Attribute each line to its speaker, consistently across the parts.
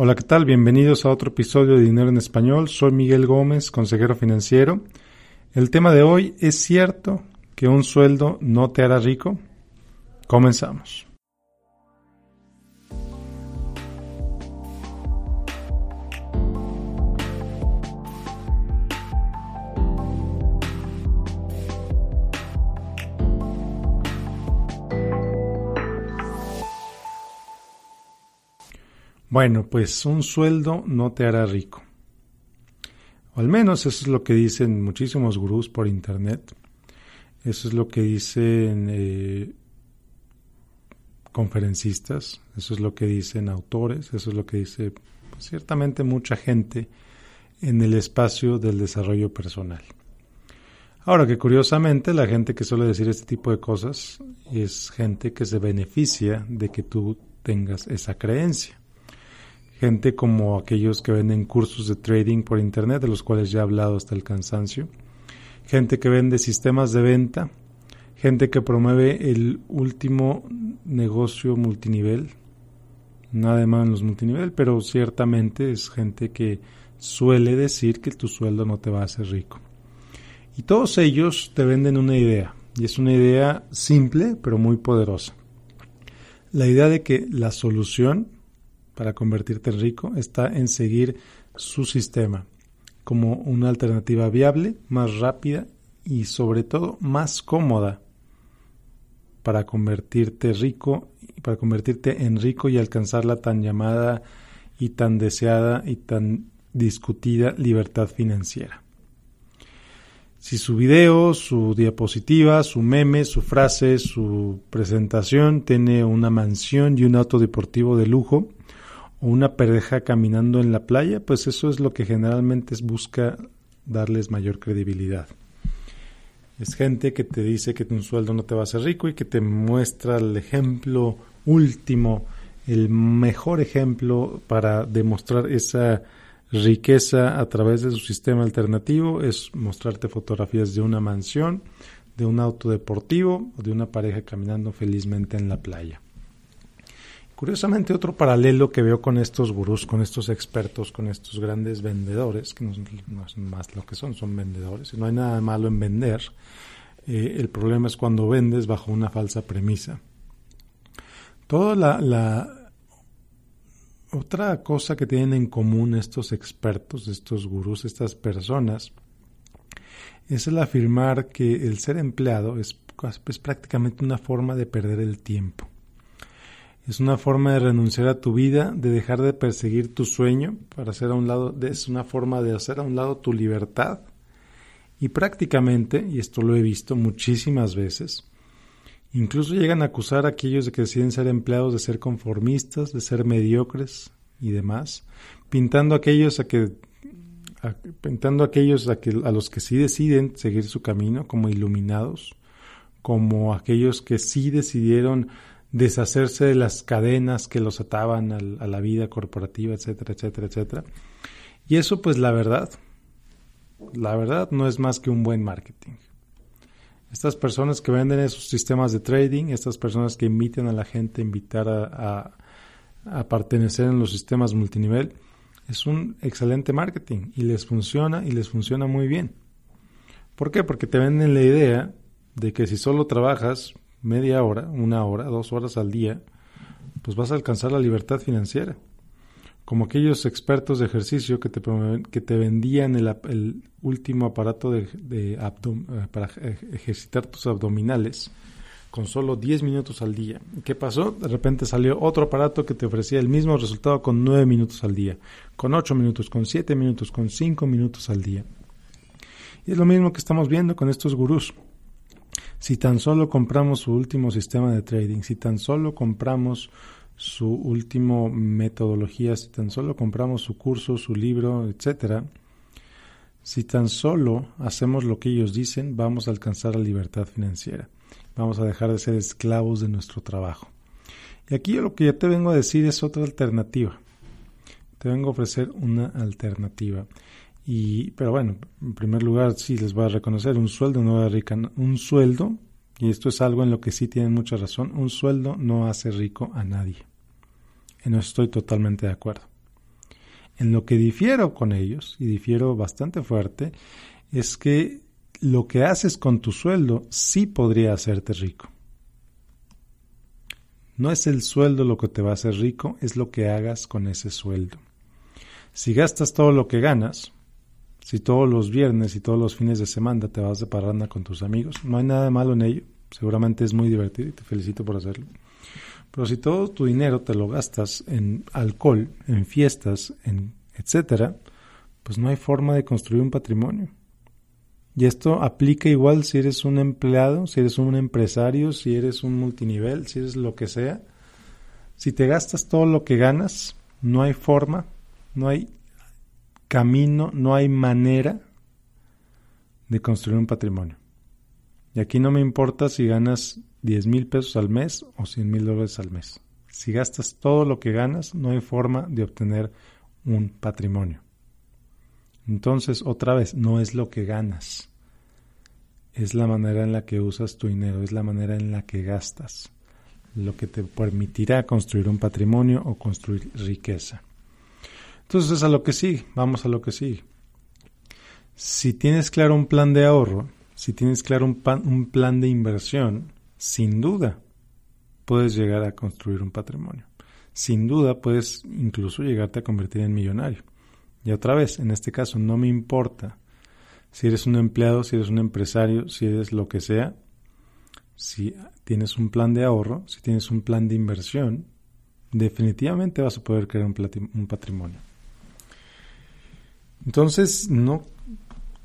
Speaker 1: Hola, ¿qué tal? Bienvenidos a otro episodio de Dinero en Español. Soy Miguel Gómez, consejero financiero. El tema de hoy es cierto que un sueldo no te hará rico. Comenzamos. Bueno, pues un sueldo no te hará rico. O al menos eso es lo que dicen muchísimos gurús por internet. Eso es lo que dicen eh, conferencistas, eso es lo que dicen autores, eso es lo que dice pues, ciertamente mucha gente en el espacio del desarrollo personal. Ahora que curiosamente la gente que suele decir este tipo de cosas es gente que se beneficia de que tú tengas esa creencia gente como aquellos que venden cursos de trading por internet, de los cuales ya he hablado hasta el cansancio, gente que vende sistemas de venta, gente que promueve el último negocio multinivel, nada de en los multinivel, pero ciertamente es gente que suele decir que tu sueldo no te va a hacer rico. Y todos ellos te venden una idea, y es una idea simple pero muy poderosa. La idea de que la solución para convertirte en rico está en seguir su sistema como una alternativa viable, más rápida y sobre todo más cómoda para convertirte rico, para convertirte en rico y alcanzar la tan llamada y tan deseada y tan discutida libertad financiera. Si su video, su diapositiva, su meme, su frase, su presentación tiene una mansión y un auto deportivo de lujo, una pareja caminando en la playa, pues eso es lo que generalmente busca darles mayor credibilidad. Es gente que te dice que un sueldo no te va a hacer rico y que te muestra el ejemplo último, el mejor ejemplo para demostrar esa riqueza a través de su sistema alternativo es mostrarte fotografías de una mansión, de un auto deportivo o de una pareja caminando felizmente en la playa. Curiosamente, otro paralelo que veo con estos gurús, con estos expertos, con estos grandes vendedores, que no, es más lo que son, son vendedores, y no hay nada malo en vender, eh, el problema es cuando vendes bajo una falsa premisa. Toda la, otra cosa que tienen en común estos expertos, estos gurús, estas personas, es el afirmar que el ser empleado es prácticamente una forma de perder el tiempo es una forma de renunciar a tu vida, de dejar de perseguir tu sueño para hacer a un lado, es una forma de hacer a un lado tu libertad. Y prácticamente, y esto lo he visto muchísimas veces, incluso llegan a acusar a aquellos de que deciden ser empleados de ser conformistas, de ser mediocres y demás, pintando a aquellos a que pintando a aquellos a, que, a los que sí deciden seguir su camino como iluminados, como aquellos que sí decidieron deshacerse de las cadenas que los ataban a la vida corporativa, etcétera, etcétera, etcétera. Y eso, pues la verdad, la verdad no es más que un buen marketing. Estas personas que venden esos sistemas de trading, estas personas que inviten a la gente a invitar a, a pertenecer en los sistemas multinivel, es un excelente marketing y les funciona y les funciona muy bien. ¿Por qué? Porque te venden la idea de que si solo trabajas media hora, una hora, dos horas al día, pues vas a alcanzar la libertad financiera. Como aquellos expertos de ejercicio que te, que te vendían el, último aparato de, eh, para ejercitar tus abdominales con solo 10 minutos al día. ¿Qué pasó? De repente salió otro aparato que te ofrecía el mismo resultado con 9 minutos al día, con 8 minutos, con 7 minutos, con 5 minutos al día. Y es lo mismo que estamos viendo con estos gurús. Si tan solo compramos su último sistema de trading, si tan solo compramos su último metodología, si tan solo compramos su curso, su libro, etcétera, si tan solo hacemos lo que ellos dicen, vamos a alcanzar la libertad financiera. Vamos a dejar de ser esclavos de nuestro trabajo. Y aquí lo que ya te vengo a decir es otra alternativa. Te vengo a ofrecer una alternativa. Y, pero bueno, en primer lugar, sí les voy a reconocer, un sueldo no da rica, un sueldo, y esto es algo en lo que sí tienen mucha razón, un sueldo no hace rico a nadie. En eso estoy totalmente de acuerdo. En lo que difiero con ellos, y difiero bastante fuerte, es que lo que haces con tu sueldo sí podría hacerte rico. No es el sueldo lo que te va a hacer rico, es lo que hagas con ese sueldo. Si gastas todo lo que ganas, si todos los viernes y todos los fines de semana te vas de parranda con tus amigos, no hay nada malo en ello, seguramente es muy divertido y te felicito por hacerlo. Pero si todo tu dinero te lo gastas en alcohol, en fiestas, en etcétera, pues no hay forma de construir un patrimonio. Y esto aplica igual si eres un empleado, si eres un empresario, si eres un multinivel, si eres lo que sea. Si te gastas todo lo que ganas, no hay forma, no hay camino, no hay manera de construir un patrimonio. Y aquí no me importa si ganas 10 mil pesos al mes o 100 mil dólares al mes. Si gastas todo lo que ganas, no hay forma de obtener un patrimonio. Entonces, otra vez, no es lo que ganas, es la manera en la que usas tu dinero, es la manera en la que gastas, lo que te permitirá construir un patrimonio o construir riqueza. Entonces, a lo que sigue, vamos a lo que sigue. Si tienes claro un plan de ahorro, si tienes claro un, un plan de inversión, sin duda puedes llegar a construir un patrimonio. Sin duda puedes incluso llegarte a convertir en millonario. Y otra vez, en este caso, no me importa si eres un empleado, si eres un empresario, si eres lo que sea, si tienes un plan de ahorro, si tienes un plan de inversión, definitivamente vas a poder crear un, patrimonio. Entonces, no,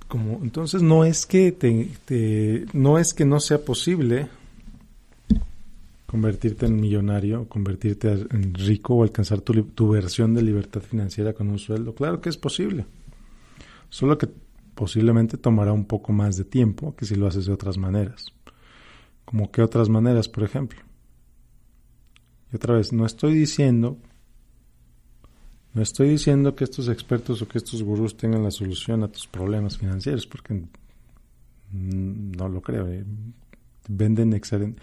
Speaker 1: como, entonces no es que te, no es que no sea posible convertirte en millonario, convertirte en rico o alcanzar tu, tu, versión de libertad financiera con un sueldo. Claro que es posible. Solo que posiblemente tomará un poco más de tiempo que si lo haces de otras maneras. ¿Como qué otras maneras, por ejemplo? Y otra vez, no estoy diciendo, no estoy diciendo que estos expertos o que estos gurús tengan la solución a tus problemas financieros, porque no lo creo. Eh. Venden excelente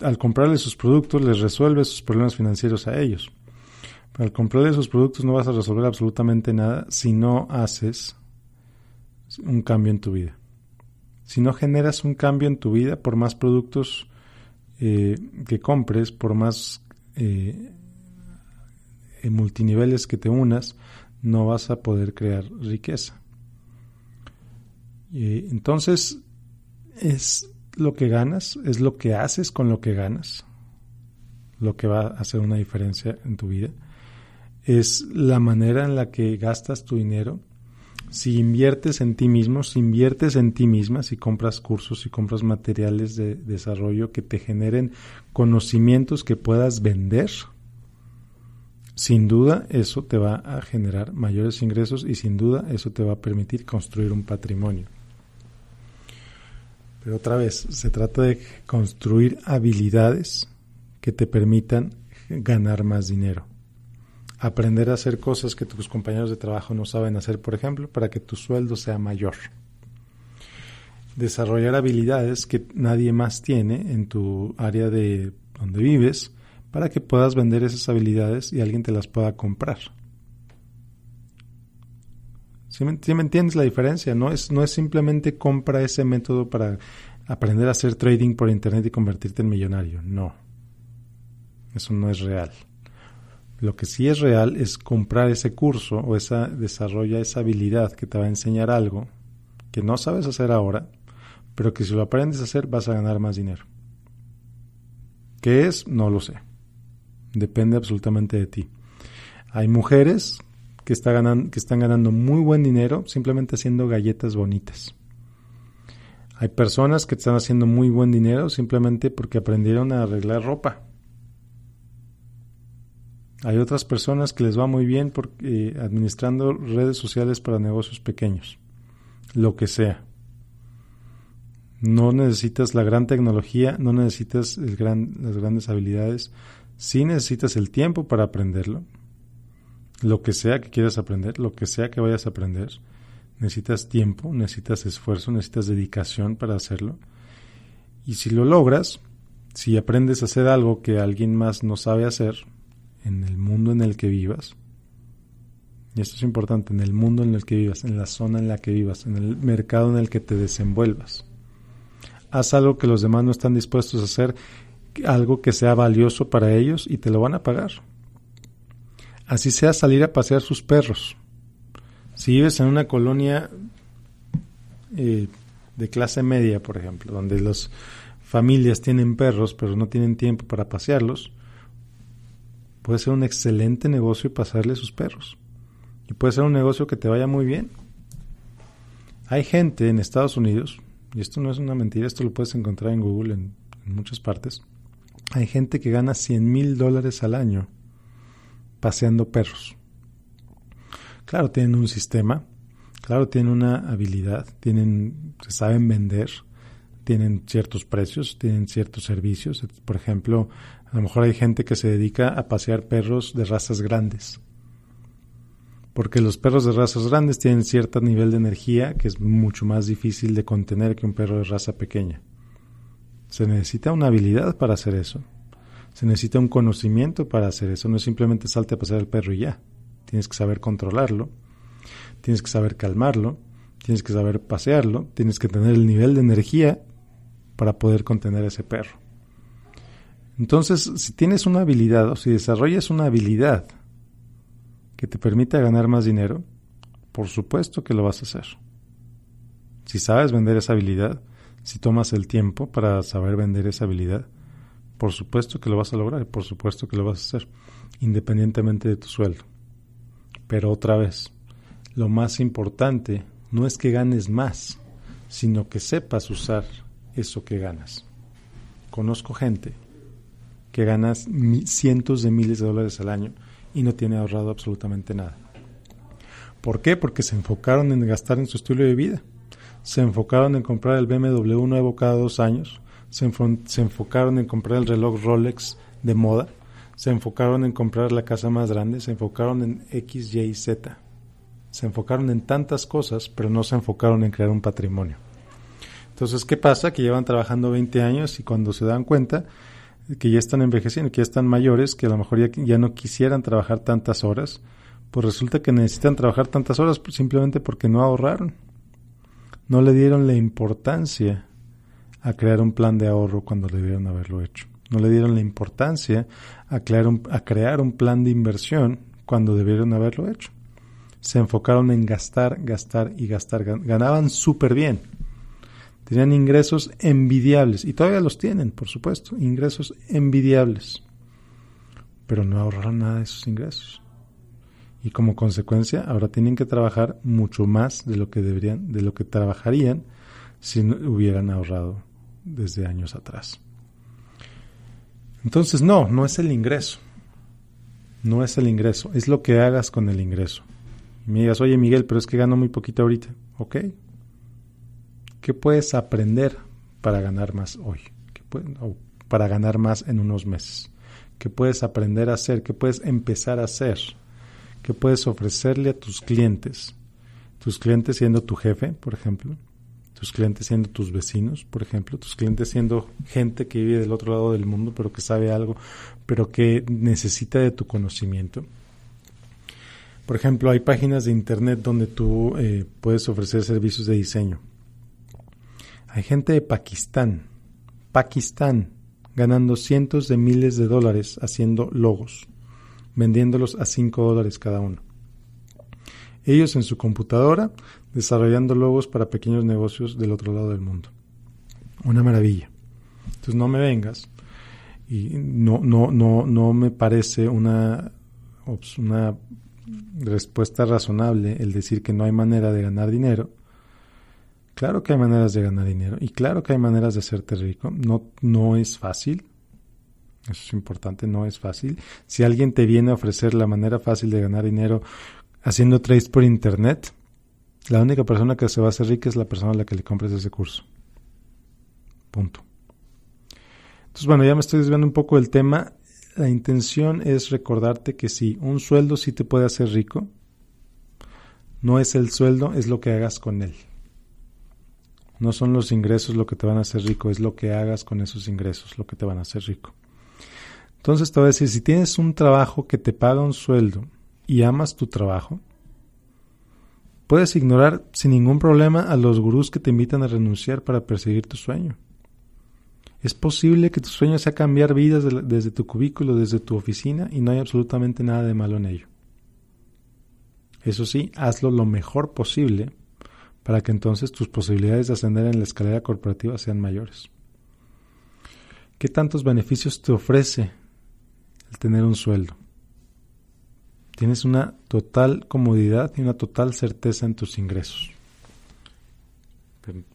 Speaker 1: al comprarle sus productos les resuelve sus problemas financieros a ellos. Pero al comprarle sus productos no vas a resolver absolutamente nada si no haces un cambio en tu vida. Si no generas un cambio en tu vida, por más productos eh, que compres, por más eh, multiniveles que te unas, no vas a poder crear riqueza. entonces, es lo que ganas, es lo que haces con lo que ganas, lo que va a hacer una diferencia en tu vida. Es la manera en la que gastas tu dinero. Si inviertes en ti mismo, si inviertes en ti misma, si compras cursos, si compras materiales de desarrollo que te generen conocimientos que puedas vender, sin duda eso te va a generar mayores ingresos y sin duda eso te va a permitir construir un patrimonio. Pero otra vez, se trata de construir habilidades que te permitan ganar más dinero. Aprender a hacer cosas que tus compañeros de trabajo no saben hacer, por ejemplo, para que tu sueldo sea mayor. Desarrollar habilidades que nadie más tiene en tu área de donde vives para que puedas vender esas habilidades y alguien te las pueda comprar. ¿Sí me, entiendes la diferencia? No es, no es simplemente compra ese método para aprender a hacer trading por internet y convertirte en millonario. No. Eso no es real. Lo que sí es real es comprar ese curso o esa desarrolla esa habilidad que te va a enseñar algo que no sabes hacer ahora, pero que si lo aprendes a hacer vas a ganar más dinero. ¿Qué es? No lo sé. Depende absolutamente de ti. Hay mujeres que, están ganando muy buen dinero simplemente haciendo galletas bonitas. Hay personas que están haciendo muy buen dinero simplemente porque aprendieron a arreglar ropa. Hay otras personas que les va muy bien eh, administrando redes sociales para negocios pequeños. Lo que sea. No necesitas la gran tecnología, no necesitas las grandes habilidades. Sí necesitas el tiempo para aprenderlo lo que sea que quieras aprender, lo que sea que vayas a aprender, necesitas tiempo, necesitas esfuerzo, necesitas dedicación para hacerlo. Y si lo logras, si aprendes a hacer algo que alguien más no sabe hacer en el mundo en el que vivas, y esto es importante, en el mundo en el que vivas, en la zona en la que vivas, en el mercado en el que te desenvuelvas. Haz algo que los demás no están dispuestos a hacer, algo que sea valioso para ellos y te lo van a pagar. Así sea salir a pasear sus perros. Si vives en una colonia eh, de clase media, por ejemplo, donde las familias tienen perros pero no tienen tiempo para pasearlos, puede ser un excelente negocio pasarle sus perros. Y puede ser un negocio que te vaya muy bien. Hay gente en Estados Unidos, y esto no es una mentira, esto lo puedes encontrar en Google en, muchas partes. Hay gente que gana 100 mil dólares al año paseando perros. Claro, tienen un sistema, claro, tienen una habilidad, tienen, se saben vender, tienen ciertos precios, tienen ciertos servicios. Por ejemplo, a lo mejor hay gente que se dedica a pasear perros de razas grandes porque los perros de razas grandes tienen cierto nivel de energía que es mucho más difícil de contener que un perro de raza pequeña. Se necesita una habilidad para hacer eso. Se necesita un conocimiento para hacer eso. No es simplemente salte a pasear al perro y ya. Tienes que saber controlarlo, tienes que saber calmarlo, tienes que saber pasearlo, tienes que tener el nivel de energía para poder contener a ese perro. Entonces, si tienes una habilidad o si desarrollas una habilidad que te permita ganar más dinero, por supuesto que lo vas a hacer. Si sabes vender esa habilidad, si tomas el tiempo para saber vender esa habilidad, por supuesto que lo vas a lograr, por supuesto que lo vas a hacer, independientemente de tu sueldo. Pero otra vez, lo más importante no es que ganes más, sino que sepas usar eso que ganas. Conozco gente que gana cientos de miles de dólares al año y no tiene ahorrado absolutamente nada. ¿Por qué? Porque se enfocaron en gastar en su estilo de vida. Se enfocaron en comprar el BMW nuevo cada dos años. Se, enfocaron en comprar el reloj Rolex de moda. Se enfocaron en comprar la casa más grande. Se enfocaron en X, Y, Z. Se enfocaron en tantas cosas, pero no se enfocaron en crear un patrimonio. Entonces, ¿qué pasa? Que llevan trabajando 20 años y cuando se dan cuenta, que ya están envejeciendo, que ya están mayores, que a lo mejor ya, no quisieran trabajar tantas horas, pues resulta que necesitan trabajar tantas horas simplemente porque no ahorraron. No le dieron la importancia a crear un plan de ahorro cuando debieron haberlo hecho. No le dieron la importancia a crear un, a crear un plan de inversión cuando debieron haberlo hecho. Se enfocaron en gastar, gastar y gastar. Ganaban súper bien Tenían ingresos envidiables, y todavía los tienen, por supuesto, ingresos envidiables, pero no ahorraron nada de esos ingresos. Y como consecuencia, ahora tienen que trabajar mucho más de lo que deberían, de lo que trabajarían si no hubieran ahorrado desde años atrás. Entonces, no, no es el ingreso. No es el ingreso, es lo que hagas con el ingreso. Y me digas, oye Miguel, pero es que gano muy poquito ahorita. Ok, ¿Qué puedes aprender para ganar más hoy? o para ganar más en unos meses? ¿Qué puedes aprender a hacer? ¿Qué puedes empezar a hacer? ¿Qué puedes ofrecerle a tus clientes? Tus clientes siendo tu jefe, por ejemplo. Tus clientes siendo tus vecinos, por ejemplo. Tus clientes siendo gente que vive del otro lado del mundo, pero que sabe algo, pero que necesita de tu conocimiento. Por ejemplo, hay páginas de internet donde tú eh, puedes ofrecer servicios de diseño hay gente de Pakistán, Pakistán, ganando cientos de miles de dólares haciendo logos, vendiéndolos a 5 dólares cada uno. Ellos en su computadora desarrollando logos para pequeños negocios del otro lado del mundo. Una maravilla. Entonces no me vengas y no, no, no, no me parece una, una respuesta razonable el decir que no hay manera de ganar dinero Claro que hay maneras de ganar dinero y claro que hay maneras de hacerte rico. No, no es fácil. Eso es importante, no es fácil. Si alguien te viene a ofrecer la manera fácil de ganar dinero haciendo trades por internet, la única persona que se va a hacer rica es la persona a la que le compres ese curso. Punto. Entonces, bueno, ya me estoy desviando un poco del tema. La intención es recordarte que sí, un sueldo sí te puede hacer rico. No es el sueldo, es lo que hagas con él. No son los ingresos lo que te van a hacer rico, es lo que hagas con esos ingresos lo que te van a hacer rico. Entonces te voy a decir, si tienes un trabajo que te paga un sueldo y amas tu trabajo, Puedes ignorar sin ningún problema a los gurús que te invitan a renunciar para perseguir tu sueño. Es posible que tu sueño sea cambiar vidas desde tu cubículo, desde tu oficina, y no hay absolutamente nada de malo en ello. Eso sí, hazlo lo mejor posible para que entonces tus posibilidades de ascender en la escalera corporativa sean mayores. ¿Qué tantos beneficios te ofrece el tener un sueldo? Tienes una total comodidad y una total certeza en tus ingresos.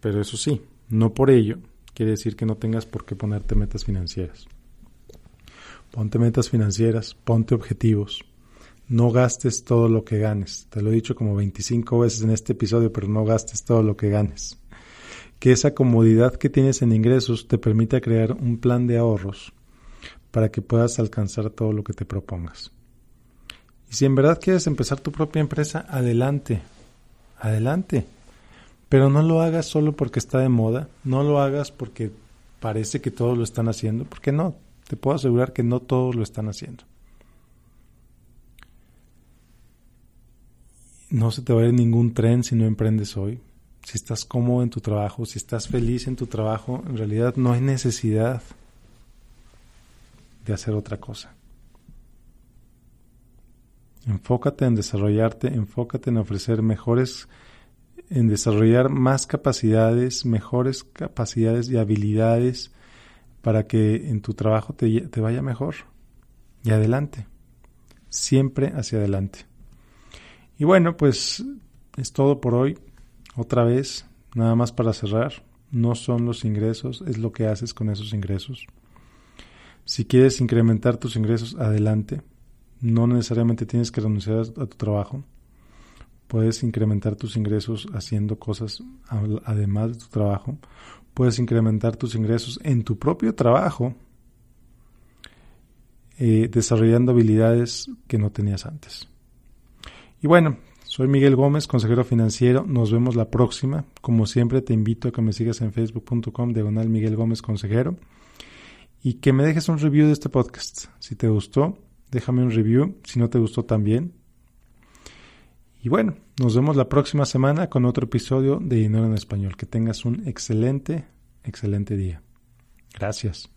Speaker 1: Pero, eso sí, no por ello quiere decir que no tengas por qué ponerte metas financieras. Ponte metas financieras, ponte objetivos. No gastes todo lo que ganes. Te lo he dicho como 25 veces en este episodio, pero no gastes todo lo que ganes. Que esa comodidad que tienes en ingresos te permita crear un plan de ahorros para que puedas alcanzar todo lo que te propongas. Y si en verdad quieres empezar tu propia empresa, adelante, adelante. Pero no lo hagas solo porque está de moda, no lo hagas porque parece que todos lo están haciendo, porque no, te puedo asegurar que no todos lo están haciendo. No se te va a ir ningún tren si no emprendes hoy. Si estás cómodo en tu trabajo, si estás feliz en tu trabajo, en realidad no hay necesidad de hacer otra cosa. Enfócate en desarrollarte, enfócate en ofrecer mejores, en desarrollar más capacidades, mejores capacidades y habilidades para que en tu trabajo te, te vaya mejor. Y adelante, siempre hacia adelante. Y bueno, pues es todo por hoy. Otra vez, nada más para cerrar, no son los ingresos, es lo que haces con esos ingresos. Si quieres incrementar tus ingresos, adelante. No necesariamente tienes que renunciar a tu trabajo. Puedes incrementar tus ingresos haciendo cosas además de tu trabajo. Puedes incrementar tus ingresos en tu propio trabajo, eh, desarrollando habilidades que no tenías antes. Y bueno, soy Miguel Gómez, consejero financiero. Nos vemos la próxima. Como siempre, te invito a que me sigas en facebook.com diagonal Miguel Gómez Consejero y que me dejes un review de este podcast. Si te gustó, déjame un review, si no te gustó también. Y bueno, nos vemos la próxima semana con otro episodio de Dinero en Español. Que tengas un excelente, excelente día. Gracias.